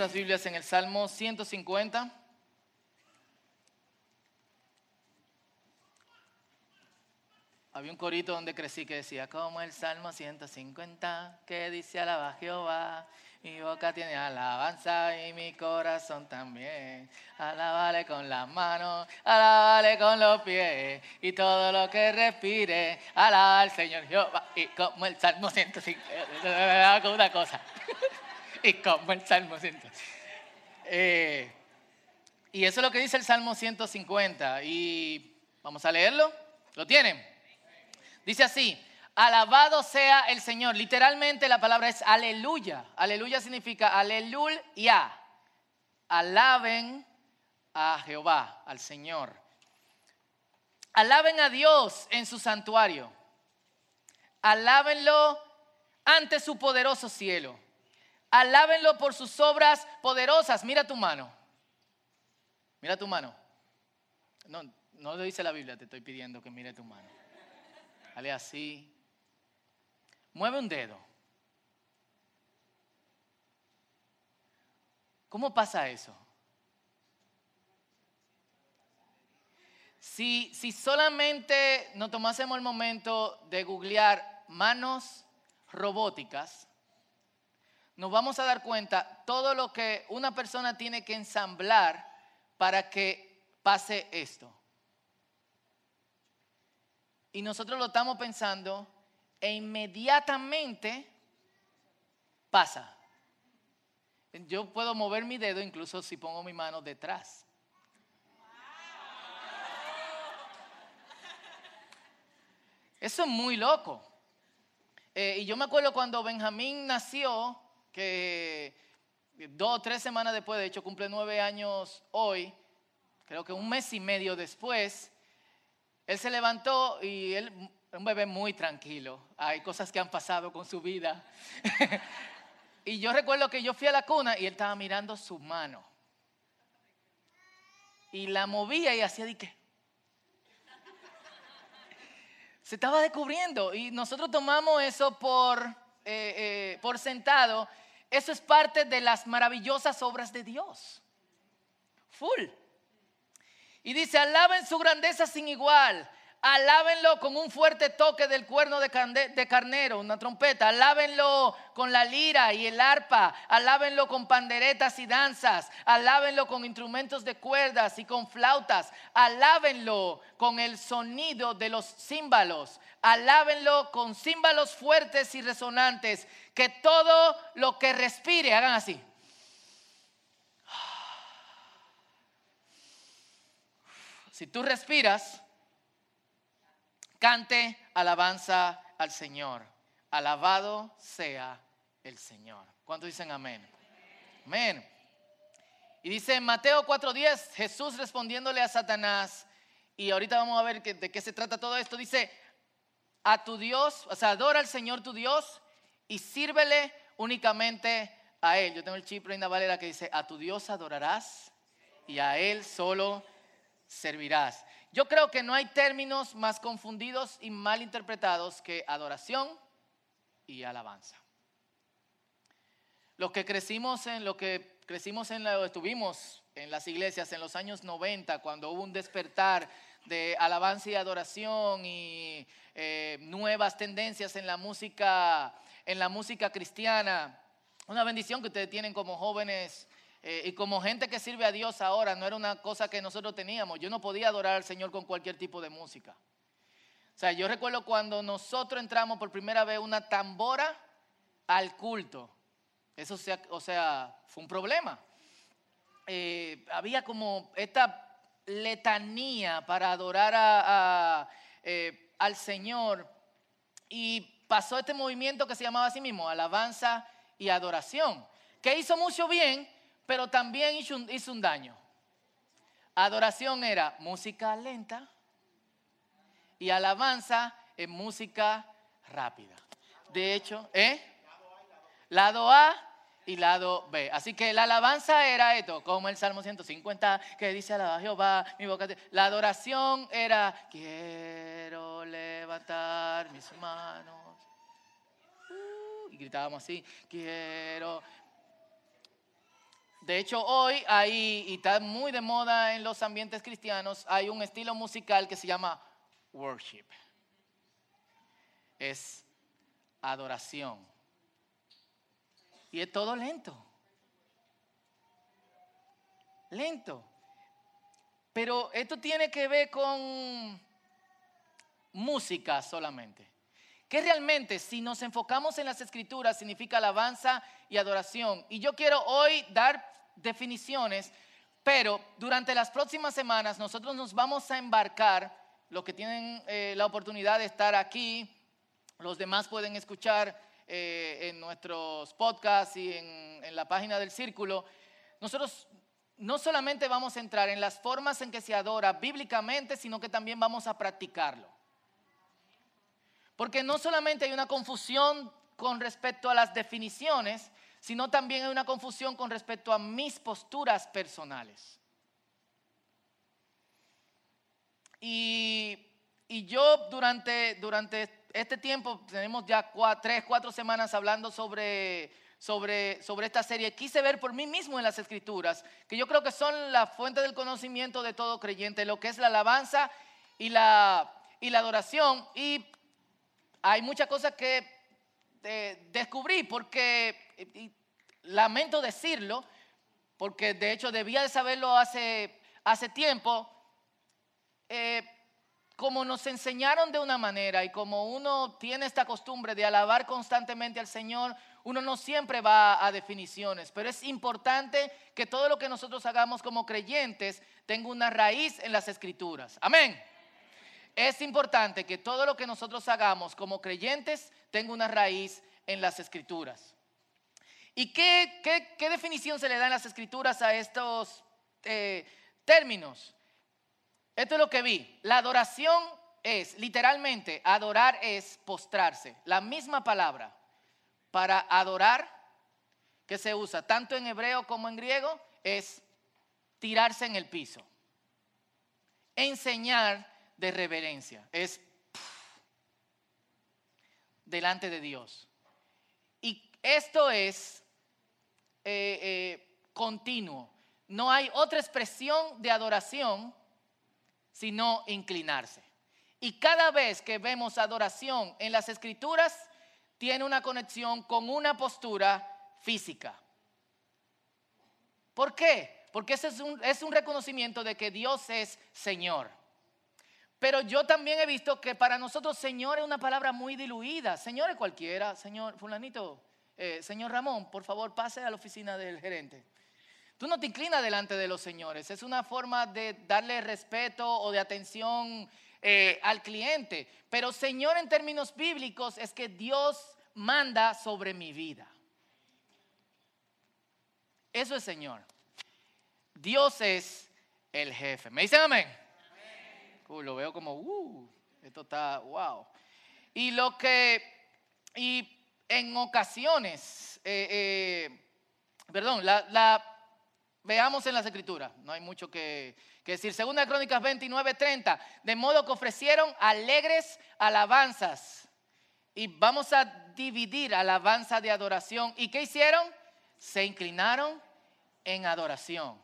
nuestras Biblias en el Salmo 150. Había un corito donde crecí que decía, como el Salmo 150, que dice alaba Jehová, mi boca tiene alabanza y mi corazón también. Alabale con las manos, alabale con los pies y todo lo que respire, alaba al Señor Jehová. Y como el Salmo 150, con una cosa. y como el Salmo 150. Eh, y eso es lo que dice el Salmo 150. Y vamos a leerlo. ¿Lo tienen? Dice así, alabado sea el Señor. Literalmente la palabra es aleluya. Aleluya significa aleluya. Alaben a Jehová, al Señor. Alaben a Dios en su santuario. Alábenlo ante su poderoso cielo. Alábenlo por sus obras poderosas. Mira tu mano. Mira tu mano. No, no lo dice la Biblia, te estoy pidiendo que mire tu mano. Dale así. Mueve un dedo. ¿Cómo pasa eso? Si, si solamente nos tomásemos el momento de googlear manos robóticas, nos vamos a dar cuenta todo lo que una persona tiene que ensamblar para que pase esto. Y nosotros lo estamos pensando e inmediatamente pasa. Yo puedo mover mi dedo incluso si pongo mi mano detrás. Eso es muy loco. Eh, y yo me acuerdo cuando Benjamín nació, que dos o tres semanas después, de hecho cumple nueve años hoy, creo que un mes y medio después, él se levantó y él, un bebé muy tranquilo. Hay cosas que han pasado con su vida. y yo recuerdo que yo fui a la cuna y él estaba mirando su mano. Y la movía y hacía de qué. Se estaba descubriendo y nosotros tomamos eso por, eh, eh, por sentado. Eso es parte de las maravillosas obras de Dios. Full. Y dice, alaben su grandeza sin igual. Alábenlo con un fuerte toque del cuerno de, carnero, una trompeta. Alábenlo con la lira y el arpa. Alábenlo con panderetas y danzas. Alábenlo con instrumentos de cuerdas y con flautas. Alábenlo con el sonido de los címbalos. Alábenlo con címbalos fuertes y resonantes. Que todo lo que respire, hagan así Si tú respiras, cante alabanza al Señor. Alabado sea el Señor. ¿Cuántos dicen amén? Amén. Y dice en Mateo 4:10, Jesús respondiéndole a Satanás, y ahorita vamos a ver de qué se trata todo esto, dice, a tu Dios, o sea, adora al Señor tu Dios y sírvele únicamente a Él. Yo tengo el chip Reina Valera que dice, a tu Dios adorarás y a Él solo servirás. Yo creo que no hay términos más confundidos y mal interpretados que adoración y alabanza. Los que crecimos en lo que crecimos en lo estuvimos en las iglesias en los años 90 cuando hubo un despertar de alabanza y adoración y eh, nuevas tendencias en la música en la música cristiana. Una bendición que ustedes tienen como jóvenes eh, y como gente que sirve a Dios ahora, no era una cosa que nosotros teníamos. Yo no podía adorar al Señor con cualquier tipo de música. O sea, yo recuerdo cuando nosotros entramos por primera vez una tambora al culto. Eso, sea, o sea, fue un problema. Eh, había como esta letanía para adorar eh, al Señor. Y pasó este movimiento que se llamaba así mismo, alabanza y adoración, que hizo mucho bien, pero también hizo un, daño. Adoración era música lenta y alabanza en música rápida. De hecho, ¿eh? Lado A y lado B. Así que la alabanza era esto, como el Salmo 150 que dice alaba Jehová, mi boca. La adoración era quiero levantar mis manos. Uh, y gritábamos así, quiero De hecho, hoy hay, y está muy de moda en los ambientes cristianos, hay un estilo musical que se llama worship. Es adoración. Y es todo lento. Lento. Pero esto tiene que ver con música solamente. Que realmente si nos enfocamos en las escrituras significa alabanza y adoración. Y yo quiero hoy dar definiciones, pero durante las próximas semanas nosotros nos vamos a embarcar, los que tienen eh, la oportunidad de estar aquí, los demás pueden escuchar eh, en nuestros podcasts y en, en la página del círculo. Nosotros no solamente vamos a entrar en las formas en que se adora bíblicamente, sino que también vamos a practicarlo. Porque no solamente hay una confusión con respecto a las definiciones, sino también hay una confusión con respecto a mis posturas personales. Y, yo durante, durante este tiempo, tenemos ya tres, cuatro semanas hablando sobre, sobre, sobre esta serie, quise ver por mí mismo en las escrituras, que yo creo que son la fuente del conocimiento de todo creyente, lo que es la alabanza y la, y la adoración. Y hay muchas cosas que eh, descubrí porque, lamento decirlo, porque de hecho debía de saberlo hace, hace tiempo, eh, como nos enseñaron de una manera y como uno tiene esta costumbre de alabar constantemente al Señor, uno no siempre va a definiciones, pero es importante que todo lo que nosotros hagamos como creyentes tenga una raíz en las escrituras. Amén. Es importante que todo lo que nosotros hagamos como creyentes tenga una raíz en las escrituras. ¿Y qué, definición se le da en las escrituras a estos eh, términos? Esto es lo que vi. La adoración es, literalmente, adorar es postrarse. La misma palabra para adorar que se usa tanto en hebreo como en griego es tirarse en el piso. Enseñar de reverencia, es delante de Dios. Y esto es eh, eh, continuo. No hay otra expresión de adoración sino inclinarse. Y cada vez que vemos adoración en las escrituras, tiene una conexión con una postura física. ¿Por qué? Porque ese es un, es un reconocimiento de que Dios es Señor. Pero yo también he visto que para nosotros Señor es una palabra muy diluida. Señor es cualquiera, Señor fulanito, eh, señor Ramón, por favor pase a la oficina del gerente. Tú no te inclinas delante de los señores. Es una forma de darle respeto o de atención eh, al cliente. Pero Señor en términos bíblicos es que Dios manda sobre mi vida. Eso es Señor. Dios es el jefe. ¿Me dicen amén? Uh, lo veo como, uh, esto está, wow. Y lo que, y en ocasiones, eh, eh, perdón, la, veamos en las escrituras, no hay mucho que, que decir. Segunda de Crónicas 29, 30, de modo que ofrecieron alegres alabanzas. Y vamos a dividir alabanza de adoración. ¿Y qué hicieron? Se inclinaron en adoración.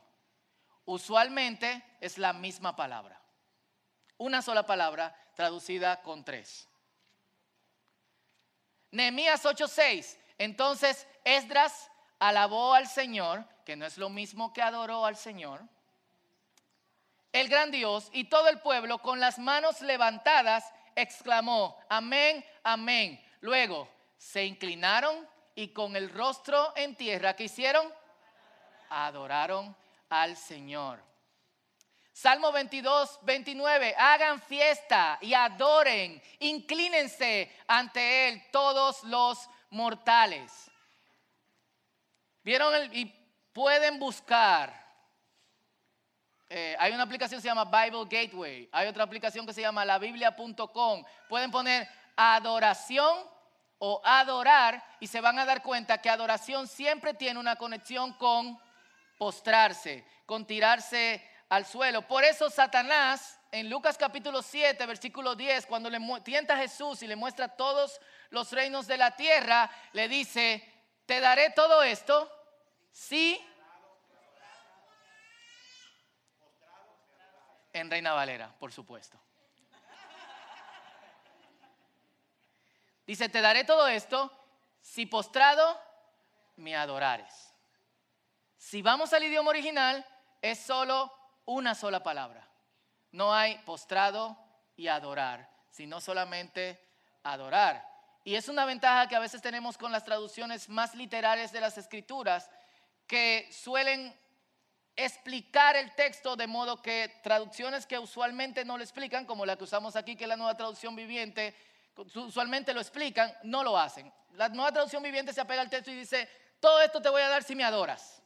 Usualmente es la misma palabra. Una sola palabra traducida con tres. Nehemías 8:6. Entonces Esdras alabó al Señor, que no es lo mismo que adoró al Señor, el gran Dios, y todo el pueblo con las manos levantadas exclamó, amén, amén. Luego se inclinaron y con el rostro en tierra, ¿qué hicieron? Adoraron al Señor. Salmo 22, 29, hagan fiesta y adoren, inclínense ante Él todos los mortales. ¿Vieron? y pueden buscar. Eh, hay una aplicación que se llama Bible Gateway, hay otra aplicación que se llama labiblia.com. Pueden poner adoración o adorar y se van a dar cuenta que adoración siempre tiene una conexión con postrarse, con tirarse al suelo. Por eso Satanás, en Lucas capítulo 7, versículo 10, cuando le tienta a Jesús y le muestra todos los reinos de la tierra, le dice, te daré todo esto Sí. En Reina Valera, por supuesto. Dice, te daré todo esto si postrado me adorares. Si vamos al idioma original, es solo una sola palabra. No hay postrado y adorar, sino solamente adorar. Y es una ventaja que a veces tenemos con las traducciones más literales de las escrituras, que suelen explicar el texto de modo que traducciones que usualmente no lo explican, como la que usamos aquí, que es la nueva traducción viviente, usualmente lo explican, no lo hacen. La nueva traducción viviente se apega al texto y dice, todo esto te voy a dar si me adoras.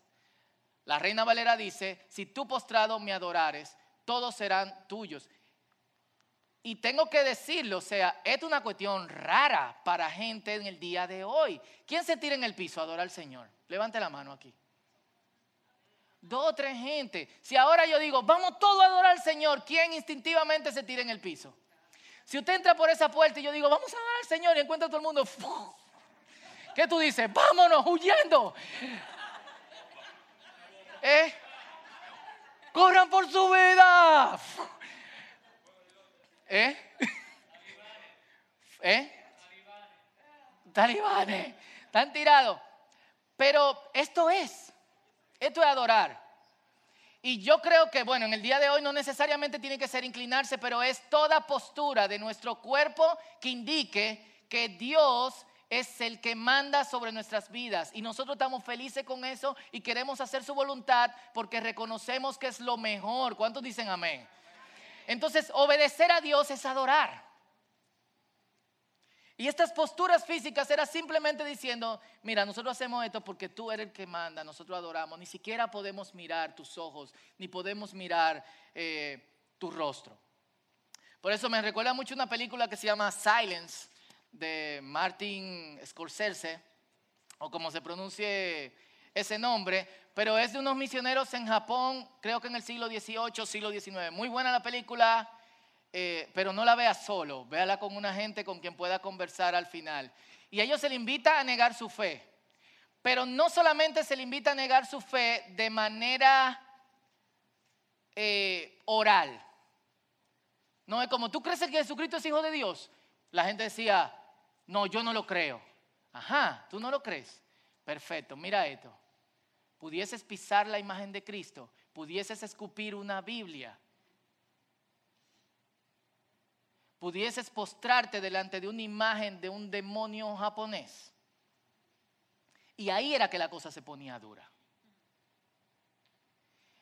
La reina Valera dice, si tú postrado me adorares, todos serán tuyos. Y tengo que decirlo, o sea, es una cuestión rara para gente en el día de hoy. ¿Quién se tira en el piso a adorar al Señor? Levante la mano aquí. Dos o tres gente. Si ahora yo digo, vamos todos a adorar al Señor, ¿quién instintivamente se tira en el piso? Si usted entra por esa puerta y yo digo, vamos a adorar al Señor y encuentra a todo el mundo, ¿qué tú dices? Vámonos, huyendo. ¿Eh? Corran por su vida. ¿Eh? ¿Eh? Talibanes. Están tirados. Pero esto es. Esto es adorar. Y yo creo que, bueno, en el día de hoy no necesariamente tiene que ser inclinarse, pero es toda postura de nuestro cuerpo que indique que Dios es el que manda sobre nuestras vidas. Y nosotros estamos felices con eso y queremos hacer su voluntad porque reconocemos que es lo mejor. ¿Cuántos dicen amén? Entonces, obedecer a Dios es adorar. Y estas posturas físicas era simplemente diciendo, mira, nosotros hacemos esto porque tú eres el que manda, nosotros adoramos, ni siquiera podemos mirar tus ojos, ni podemos mirar eh, tu rostro. Por eso me recuerda mucho una película que se llama Silence de Martin Scorsese, o como se pronuncie ese nombre, pero es de unos misioneros en Japón, creo que en el siglo XVIII, siglo XIX. Muy buena la película, eh, pero no la vea solo, véala con una gente con quien pueda conversar al final. Y a ellos se le invita a negar su fe, pero no solamente se le invita a negar su fe de manera eh, oral. No es como, ¿tú crees que Jesucristo es hijo de Dios? La gente decía, no, yo no lo creo. Ajá, tú no lo crees. Perfecto, mira esto pudieses pisar la imagen de Cristo, pudieses escupir una Biblia, pudieses postrarte delante de una imagen de un demonio japonés. Y ahí era que la cosa se ponía dura.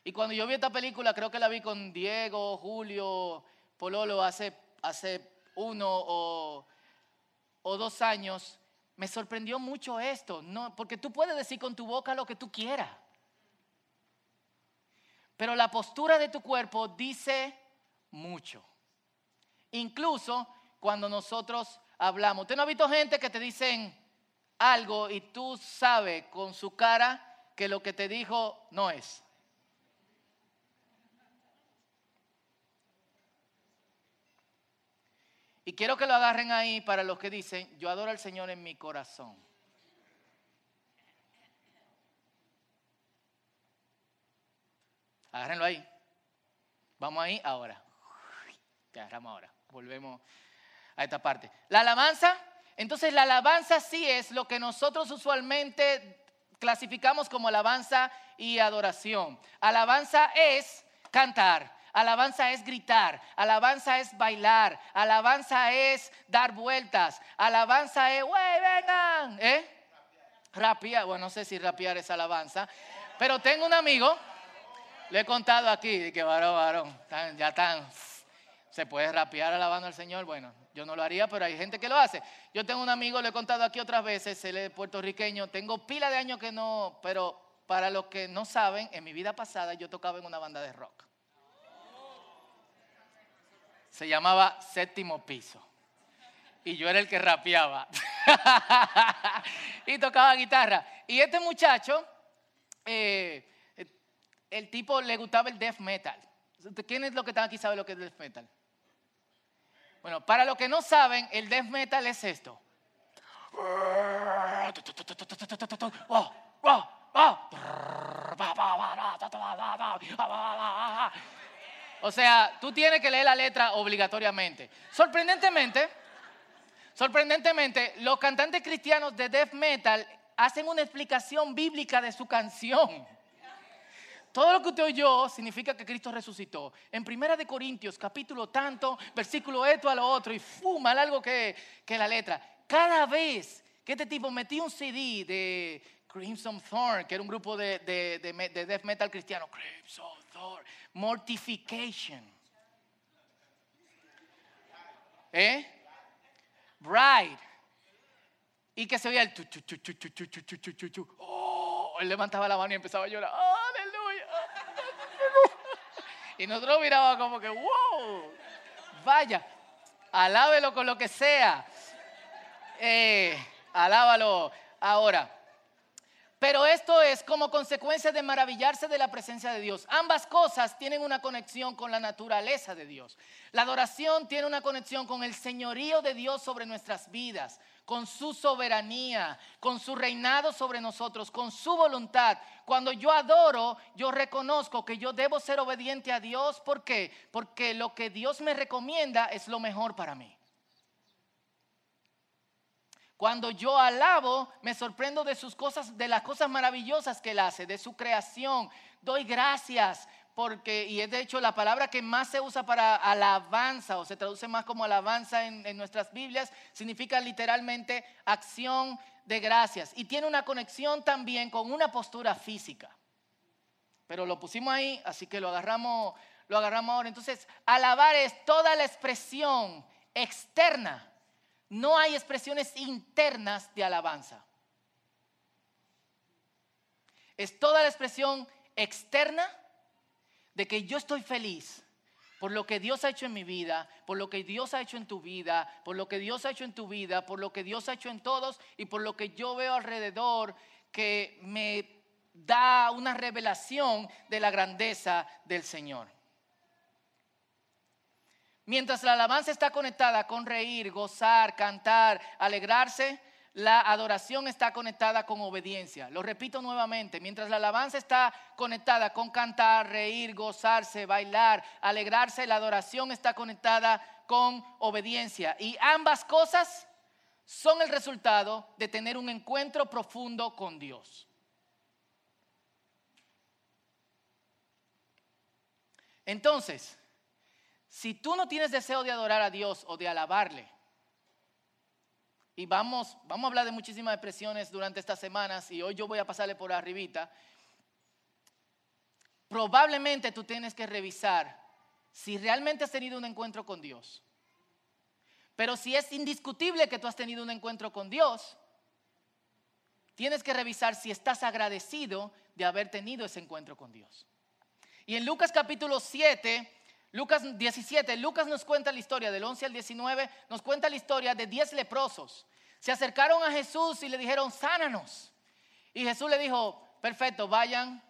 Y cuando yo vi esta película, creo que la vi con Diego, Julio, Pololo hace, hace uno o, o dos años, me sorprendió mucho esto, no, porque tú puedes decir con tu boca lo que tú quieras. Pero la postura de tu cuerpo dice mucho. Incluso cuando nosotros hablamos. ¿Usted no ha visto gente que te dicen algo y tú sabes con su cara que lo que te dijo no es? Y quiero que lo agarren ahí para los que dicen, yo adoro al Señor en mi corazón. Agárrenlo ahí. Vamos ahí ahora. Te agarramos ahora. Volvemos a esta parte. La alabanza, entonces la alabanza sí es lo que nosotros usualmente clasificamos como alabanza y adoración. Alabanza es cantar. Alabanza es gritar, alabanza es bailar, alabanza es dar vueltas, alabanza es, wey, vengan, ¿eh? Rapear, bueno, no sé si rapear es alabanza, pero tengo un amigo, le he contado aquí, que varón, varón, ya están, se puede rapear alabando al Señor, bueno, yo no lo haría, pero hay gente que lo hace. Yo tengo un amigo, le he contado aquí otras veces, él es puertorriqueño, tengo pila de años que no, pero para los que no saben, en mi vida pasada yo tocaba en una banda de rock se llamaba Séptimo Piso. Y yo era el que rapeaba. y tocaba guitarra. Y este muchacho, eh, el tipo le gustaba el death metal. ¿Quién es lo que está aquí sabe lo que es death metal? Bueno, para los que no saben, el death metal es esto. O sea, tú tienes que leer la letra obligatoriamente. Sorprendentemente, sorprendentemente, los cantantes cristianos de death metal hacen una explicación bíblica de su canción. Todo lo que usted oyó significa que Cristo resucitó. En Primera de Corintios, capítulo tanto, versículo esto a lo otro, y fuma algo que, que la letra. Cada vez que este tipo metía un CD de Crimson Thorn, que era un grupo de, de, death metal cristiano, Crimson Thorn, Mortification. ¿Eh? Bride. Y que se veía el Oh, él levantaba la mano y empezaba a llorar. ¡Aleluya! Y nosotros mirábamos como que, wow, vaya, alábelo con lo que sea. Eh, alábalo ahora. Pero esto es como consecuencia de maravillarse de la presencia de Dios. Ambas cosas tienen una conexión con la naturaleza de Dios. La adoración tiene una conexión con el señorío de Dios sobre nuestras vidas, con su soberanía, con su reinado sobre nosotros, con su voluntad. Cuando yo adoro, yo reconozco que yo debo ser obediente a Dios. ¿Por qué? Porque lo que Dios me recomienda es lo mejor para mí. Cuando yo alabo, me sorprendo de sus cosas, de las cosas maravillosas que él hace, de su creación. Doy gracias porque, y es de hecho la palabra que más se usa para alabanza, o se traduce más como alabanza en, nuestras Biblias, significa literalmente acción de gracias. Y tiene una conexión también con una postura física. Pero lo pusimos ahí, así que lo agarramos, lo agarramos ahora. Entonces, alabar es toda la expresión externa no hay expresiones internas de alabanza. Es toda la expresión externa de que yo estoy feliz por lo que Dios ha hecho en mi vida, por lo que Dios ha hecho en tu vida, por lo que Dios ha hecho en tu vida, por lo que Dios ha hecho en todos y por lo que yo veo alrededor que me da una revelación de la grandeza del Señor. Mientras la alabanza está conectada con reír, gozar, cantar, alegrarse, la adoración está conectada con obediencia. Lo repito nuevamente, mientras la alabanza está conectada con cantar, reír, gozarse, bailar, alegrarse, la adoración está conectada con obediencia. Y ambas cosas son el resultado de tener un encuentro profundo con Dios. Entonces, si tú no tienes deseo de adorar a Dios o de alabarle, y vamos, vamos a hablar de muchísimas expresiones durante estas semanas y hoy yo voy a pasarle por arribita, probablemente tú tienes que revisar si realmente has tenido un encuentro con Dios. Pero si es indiscutible que tú has tenido un encuentro con Dios, tienes que revisar si estás agradecido de haber tenido ese encuentro con Dios. Y en Lucas capítulo 7, Lucas 17, Lucas nos cuenta la historia del 11 al 19, nos cuenta la historia de 10 leprosos. Se acercaron a Jesús y le dijeron, sánanos. Y Jesús le dijo, perfecto, vayan,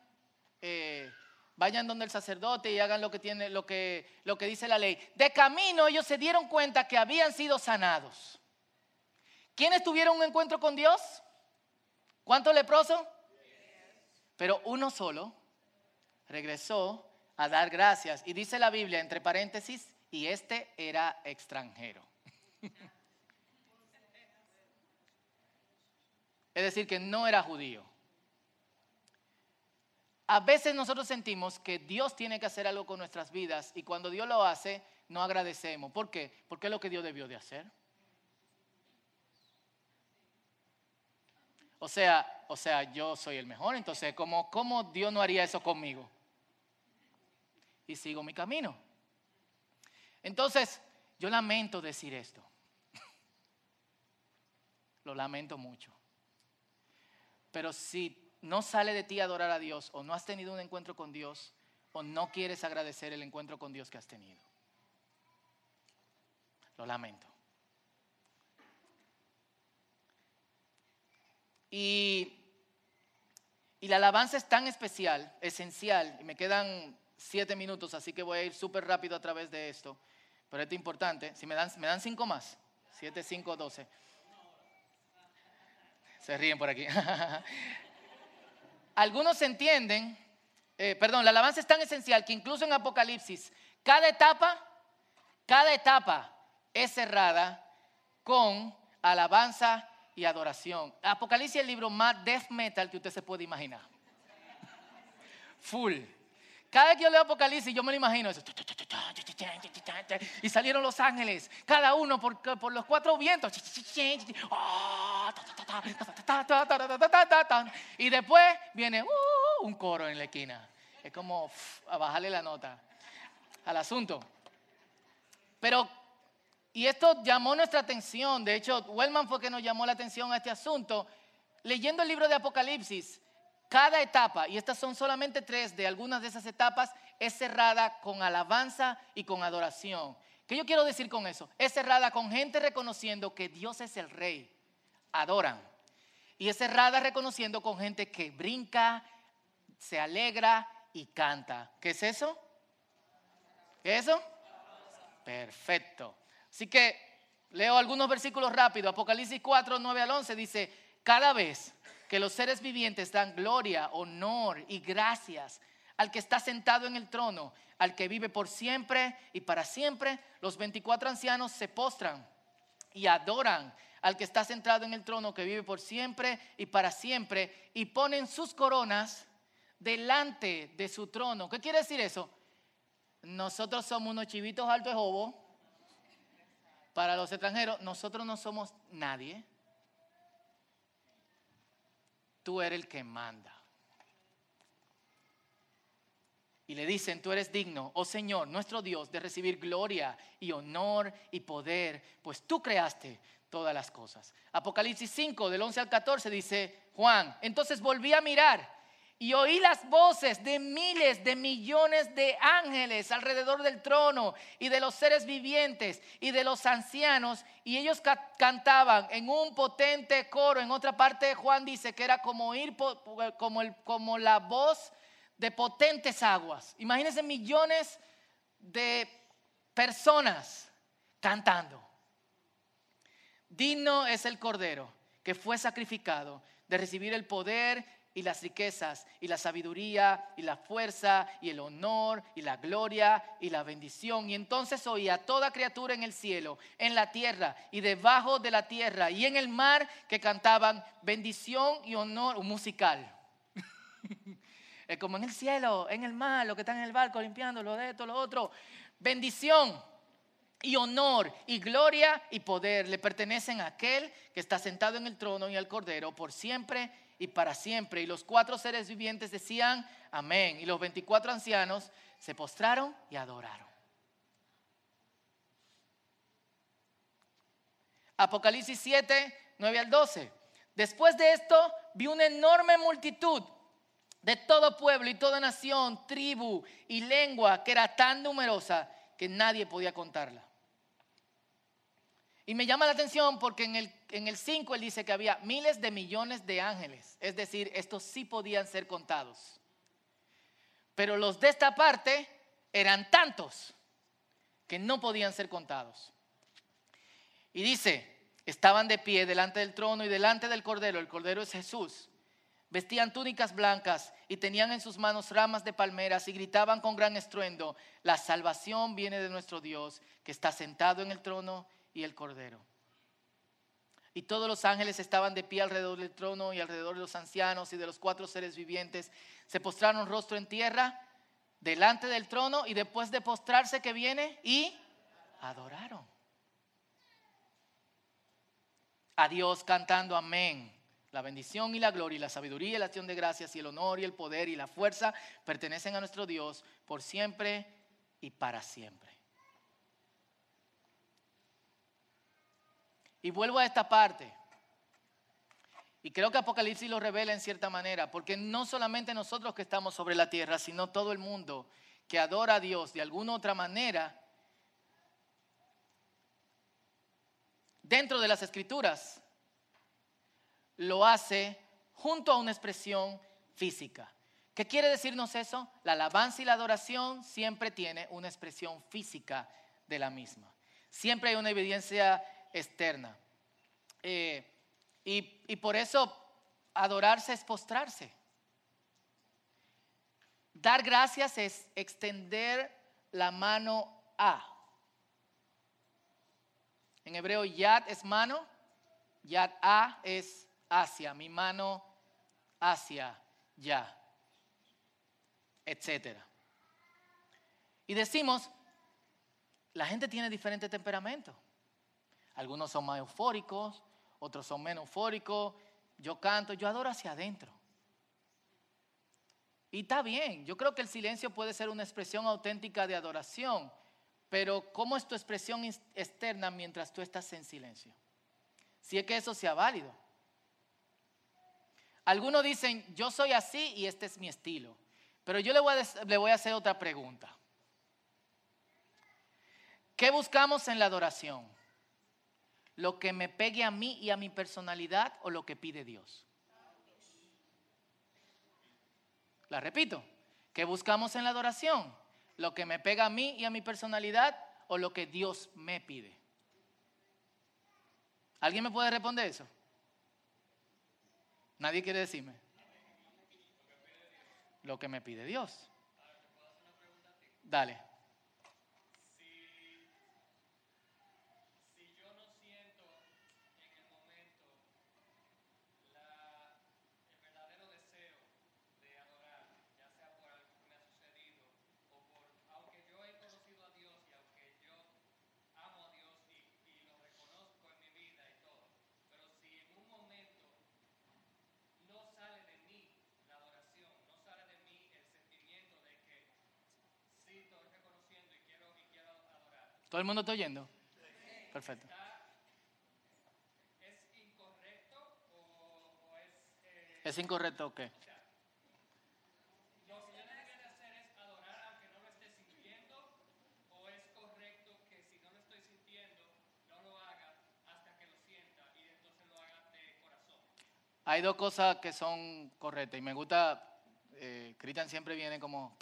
eh, vayan donde el sacerdote y hagan lo que, tiene, lo, que, lo que dice la ley. De camino ellos se dieron cuenta que habían sido sanados. ¿Quiénes tuvieron un encuentro con Dios? ¿Cuántos leprosos? Pero uno solo regresó a dar gracias. Y dice la Biblia, entre paréntesis, y este era extranjero. es decir, que no era judío. A veces nosotros sentimos que Dios tiene que hacer algo con nuestras vidas y cuando Dios lo hace, no agradecemos. ¿Por qué? Porque es lo que Dios debió de hacer. O sea, o sea, yo soy el mejor, entonces, ¿cómo, cómo Dios no haría eso conmigo? Y sigo mi camino. Entonces, yo lamento decir esto. Lo lamento mucho. Pero si no sale de ti adorar a Dios o no has tenido un encuentro con Dios o no quieres agradecer el encuentro con Dios que has tenido. Lo lamento. Y, y la alabanza es tan especial, esencial, y me quedan siete minutos, así que voy a ir súper rápido a través de esto. Pero esto es importante. Si me dan, me dan cinco más. Siete, cinco, doce. Se ríen por aquí. Algunos entienden, eh, perdón, la alabanza es tan esencial que incluso en Apocalipsis, cada etapa, cada etapa es cerrada con alabanza y adoración. Apocalipsis es el libro más death metal que usted se puede imaginar. Full. Cada vez que yo leo Apocalipsis, yo me lo imagino eso. Y salieron los ángeles, cada uno por, por los cuatro vientos. Y después viene un coro en la esquina. Es como a bajarle la nota al asunto. Pero, y esto llamó nuestra atención. De hecho, Wellman fue que nos llamó la atención a este asunto. Leyendo el libro de Apocalipsis, cada etapa, y estas son solamente tres de algunas de esas etapas, es cerrada con alabanza y con adoración. ¿Qué yo quiero decir con eso? Es cerrada con gente reconociendo que Dios es el rey. Adoran. Y es cerrada reconociendo con gente que brinca, se alegra y canta. ¿Qué es eso? ¿Qué es eso? Perfecto. Así que leo algunos versículos rápidos. Apocalipsis 4, 9 al 11 dice, cada vez que los seres vivientes dan gloria, honor y gracias al que está sentado en el trono, al que vive por siempre y para siempre, los 24 ancianos se postran y adoran al que está sentado en el trono, que vive por siempre y para siempre, y ponen sus coronas delante de su trono. ¿Qué quiere decir eso? Nosotros somos unos chivitos altos de jobo. Para los extranjeros, nosotros no somos nadie tú eres el que manda. Y le dicen, tú eres digno, oh Señor, nuestro Dios, de recibir gloria y honor y poder, pues tú creaste todas las cosas. Apocalipsis 5, del 11 al 14, dice Juan, entonces volví a mirar y oí las voces de miles de millones de ángeles alrededor del trono y de los seres vivientes y de los ancianos y ellos cantaban en un potente coro. En otra parte Juan dice que era como oír como, el, como la voz de potentes aguas. Imagínense millones de personas cantando. Digno es el cordero que fue sacrificado de recibir el poder y las riquezas y la sabiduría y la fuerza y el honor y la gloria y la bendición. Y entonces oía toda criatura en el cielo, en la tierra y debajo de la tierra y en el mar que cantaban bendición y honor musical. como en el cielo, en el mar, lo que están en el barco limpiando, lo de esto, lo otro. Bendición y honor y gloria y poder le pertenecen a aquel que está sentado en el trono y al cordero por siempre y para siempre. Y los cuatro seres vivientes decían, amén. Y los 24 ancianos se postraron y adoraron. Apocalipsis 7, 9 al 12. Después de esto vi una enorme multitud de todo pueblo y toda nación, tribu y lengua que era tan numerosa que nadie podía contarla. Y me llama la atención porque en el, en el 5 él dice que había miles de millones de ángeles. Es decir, estos sí podían ser contados. Pero los de esta parte eran tantos que no podían ser contados. Y dice, estaban de pie delante del trono y delante del cordero. El cordero es Jesús. Vestían túnicas blancas y tenían en sus manos ramas de palmeras y gritaban con gran estruendo, la salvación viene de nuestro Dios que está sentado en el trono y el Cordero. Y todos los ángeles estaban de pie alrededor del trono y alrededor de los ancianos y de los cuatro seres vivientes. Se postraron rostro en tierra delante del trono y después de postrarse que viene y adoraron. A Dios cantando amén. La bendición y la gloria y la sabiduría y la acción de gracias y el honor y el poder y la fuerza pertenecen a nuestro Dios por siempre y para siempre. Y vuelvo a esta parte. Y creo que Apocalipsis lo revela en cierta manera, porque no solamente nosotros que estamos sobre la tierra, sino todo el mundo que adora a Dios de alguna otra manera, dentro de las escrituras, lo hace junto a una expresión física. ¿Qué quiere decirnos eso? La alabanza y la adoración siempre tiene una expresión física de la misma. Siempre hay una evidencia externa. Eh, y, y por eso adorarse es postrarse. Dar gracias es extender la mano a. En hebreo, yad es mano, yad a es hacia, mi mano hacia ya, etcétera. Y decimos, la gente tiene diferentes temperamentos. Algunos son más eufóricos, otros son menos eufóricos. Yo canto, yo adoro hacia adentro. Y está bien, yo creo que el silencio puede ser una expresión auténtica de adoración, pero ¿cómo es tu expresión externa mientras tú estás en silencio? Si es que eso sea válido. Algunos dicen, yo soy así y este es mi estilo, pero yo le voy a, le voy a hacer otra pregunta. ¿Qué buscamos en la adoración? ¿Lo que me pegue a mí y a mi personalidad o lo que pide Dios? La repito, ¿qué buscamos en la adoración? ¿Lo que me pega a mí y a mi personalidad o lo que Dios me pide? ¿Alguien me puede responder eso? Nadie quiere decirme. Lo que me pide Dios. Dale. ¿Todo el mundo está oyendo? Perfecto. ¿Es incorrecto o, es... ¿Es incorrecto o qué? Lo que yo debería de hacer es adorar aunque no lo esté sintiendo o es correcto que si no lo estoy sintiendo no lo haga hasta que lo sienta y entonces lo haga de corazón. Hay dos cosas que son correctas y me gusta, eh, Cristian siempre viene como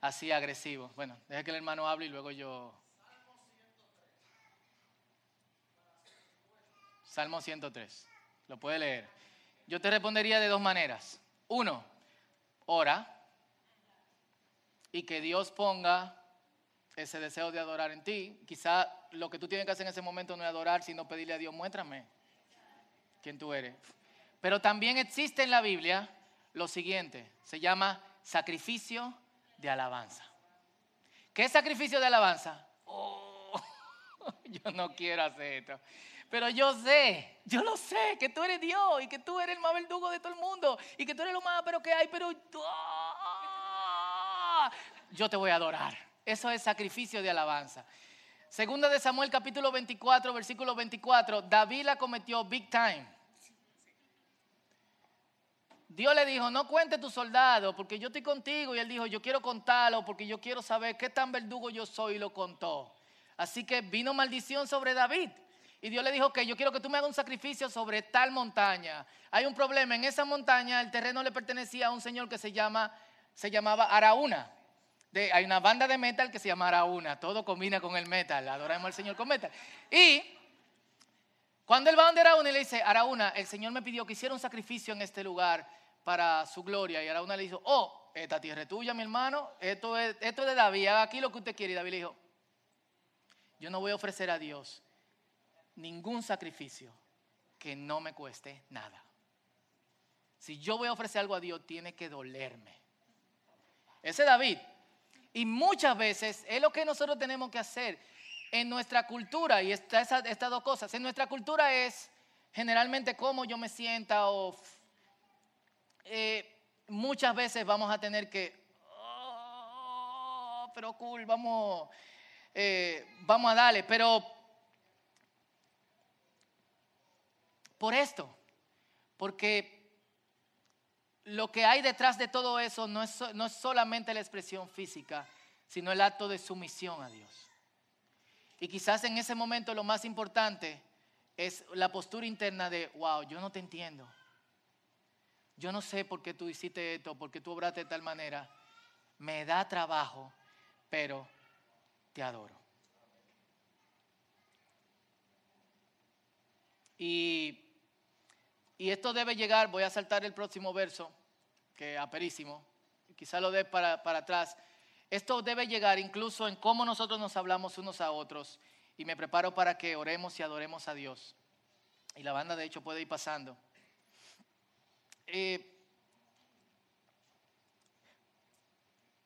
así agresivo. Bueno, deja que el hermano hable y luego yo... Salmo 103. Lo puede leer. Yo te respondería de dos maneras. Uno, ora y que Dios ponga ese deseo de adorar en ti. Quizá lo que tú tienes que hacer en ese momento no es adorar, sino pedirle a Dios, muéstrame quién tú eres. Pero también existe en la Biblia lo siguiente, se llama sacrificio de alabanza. ¿Qué es sacrificio de alabanza? Oh, yo no quiero hacer esto. Pero yo sé, yo lo sé, que tú eres Dios y que tú eres el más verdugo de todo el mundo y que tú eres lo más pero que hay, pero yo te voy a adorar. Eso es sacrificio de alabanza. Segunda de Samuel capítulo 24, versículo 24, David la cometió big time. Dios le dijo, no cuente tu soldado porque yo estoy contigo. Y él dijo, yo quiero contarlo porque yo quiero saber qué tan verdugo yo soy y lo contó. Así que vino maldición sobre David. Y Dios le dijo que yo quiero que tú me hagas un sacrificio sobre tal montaña. Hay un problema, en esa montaña el terreno le pertenecía a un señor que se, llama, se llamaba Araúna. Hay una banda de metal que se llama Araúna. Todo combina con el metal. Adoramos al Señor con metal. Y cuando él va donde Araúna y le dice, Araúna, el Señor me pidió que hiciera un sacrificio en este lugar para su gloria. Y Araúna le dijo, oh, esta tierra es tuya, mi hermano, esto es, esto de David, haga aquí lo que usted quiere. Y David le dijo, yo no voy a ofrecer a Dios ningún sacrificio que no me cueste nada. Si yo voy a ofrecer algo a Dios, tiene que dolerme. Ese es David. Y muchas veces es lo que nosotros tenemos que hacer en nuestra cultura, y estas dos cosas. En nuestra cultura es generalmente cómo yo me sienta o eh, muchas veces vamos a tener que, oh, pero cool, vamos, eh, vamos a darle, pero por esto, porque lo que hay detrás de todo eso no es, no es solamente la expresión física, sino el acto de sumisión a Dios. Y quizás en ese momento lo más importante es la postura interna de, wow, yo no te entiendo yo no sé por qué tú hiciste esto, por qué tú obraste de tal manera. Me da trabajo, pero te adoro. Y, esto debe llegar, voy a saltar el próximo verso, que aperísimo, quizá lo dé para, para atrás. Esto debe llegar incluso en cómo nosotros nos hablamos unos a otros. Y me preparo para que oremos y adoremos a Dios. Y la banda de hecho puede ir pasando. Eh,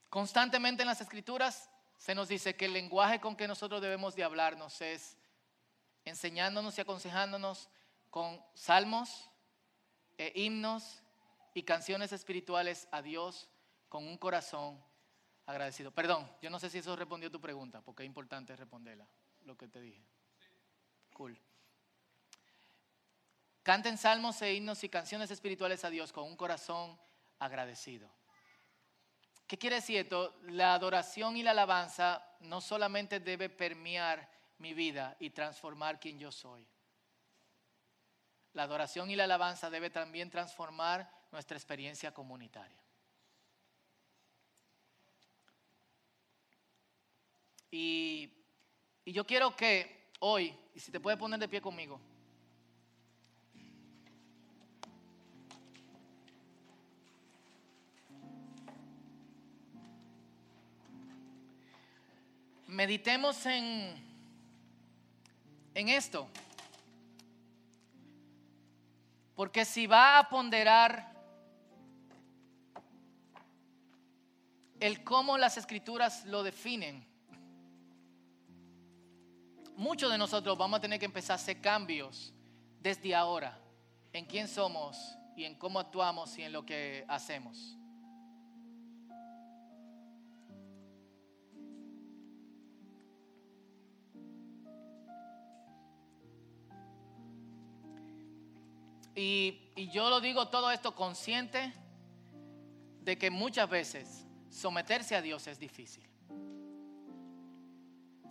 constantemente en las escrituras se nos dice que el lenguaje con que nosotros debemos de hablarnos es enseñándonos y aconsejándonos con salmos, e himnos y canciones espirituales a Dios con un corazón agradecido. Perdón, yo no sé si eso respondió tu pregunta, porque es importante responderla, lo que te dije. Cool. Canten salmos e himnos y canciones espirituales a Dios con un corazón agradecido. ¿Qué quiere decir esto? La adoración y la alabanza no solamente debe permear mi vida y transformar quien yo soy. La adoración y la alabanza debe también transformar nuestra experiencia comunitaria. Y, y yo quiero que hoy, y si te puedes poner de pie conmigo, meditemos en, en esto. Porque si va a ponderar el cómo las escrituras lo definen, muchos de nosotros vamos a tener que empezar a hacer cambios desde ahora en quién somos y en cómo actuamos y en lo que hacemos. Y, yo lo digo todo esto consciente de que muchas veces someterse a Dios es difícil.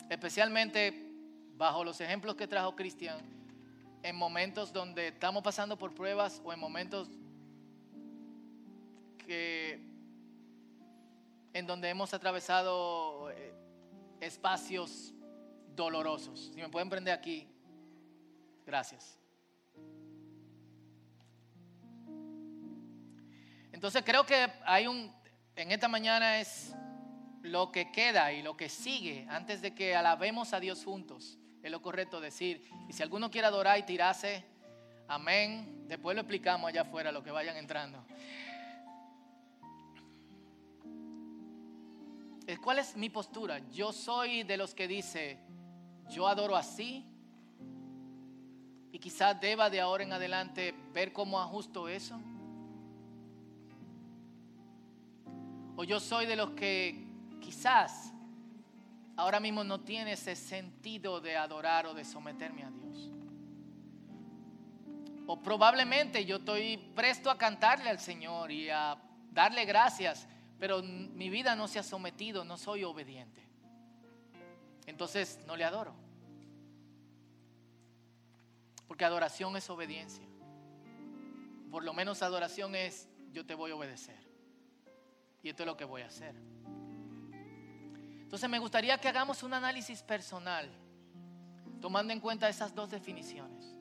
Especialmente bajo los ejemplos que trajo Cristian, en momentos donde estamos pasando por pruebas o en momentos que en donde hemos atravesado eh, espacios dolorosos. Si me pueden prender aquí, gracias. Entonces creo que hay un, en esta mañana es lo que queda y lo que sigue antes de que alabemos a Dios juntos. Es lo correcto decir. Y si alguno quiere adorar y tirarse, amén. Después lo explicamos allá afuera, lo que vayan entrando. ¿Cuál es mi postura? Yo soy de los que dice, yo adoro así. Y quizás deba de ahora en adelante ver cómo ajusto eso. O yo soy de los que quizás ahora mismo no tiene ese sentido de adorar o de someterme a Dios. O probablemente yo estoy presto a cantarle al Señor y a darle gracias, pero mi vida no se ha sometido, no soy obediente. Entonces no le adoro. Porque adoración es obediencia. Por lo menos adoración es yo te voy a obedecer. Y esto es lo que voy a hacer. Entonces me gustaría que hagamos un análisis personal, tomando en cuenta esas dos definiciones.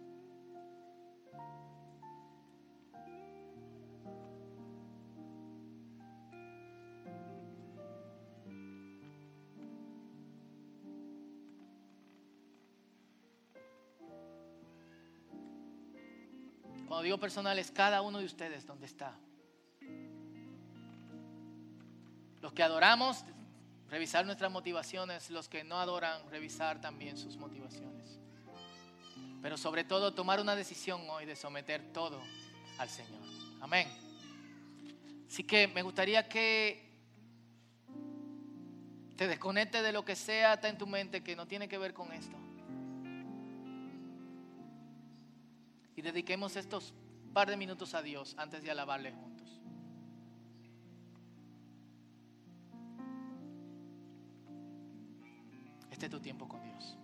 Cuando digo personal es cada uno de ustedes donde está. Que adoramos, revisar nuestras motivaciones. Los que no adoran, revisar también sus motivaciones. Pero sobre todo, tomar una decisión hoy de someter todo al Señor. Amén. Así que me gustaría que te desconectes de lo que sea está en tu mente que no tiene que ver con esto. Y dediquemos estos par de minutos a Dios antes de alabarle juntos. Este tu tiempo con Dios.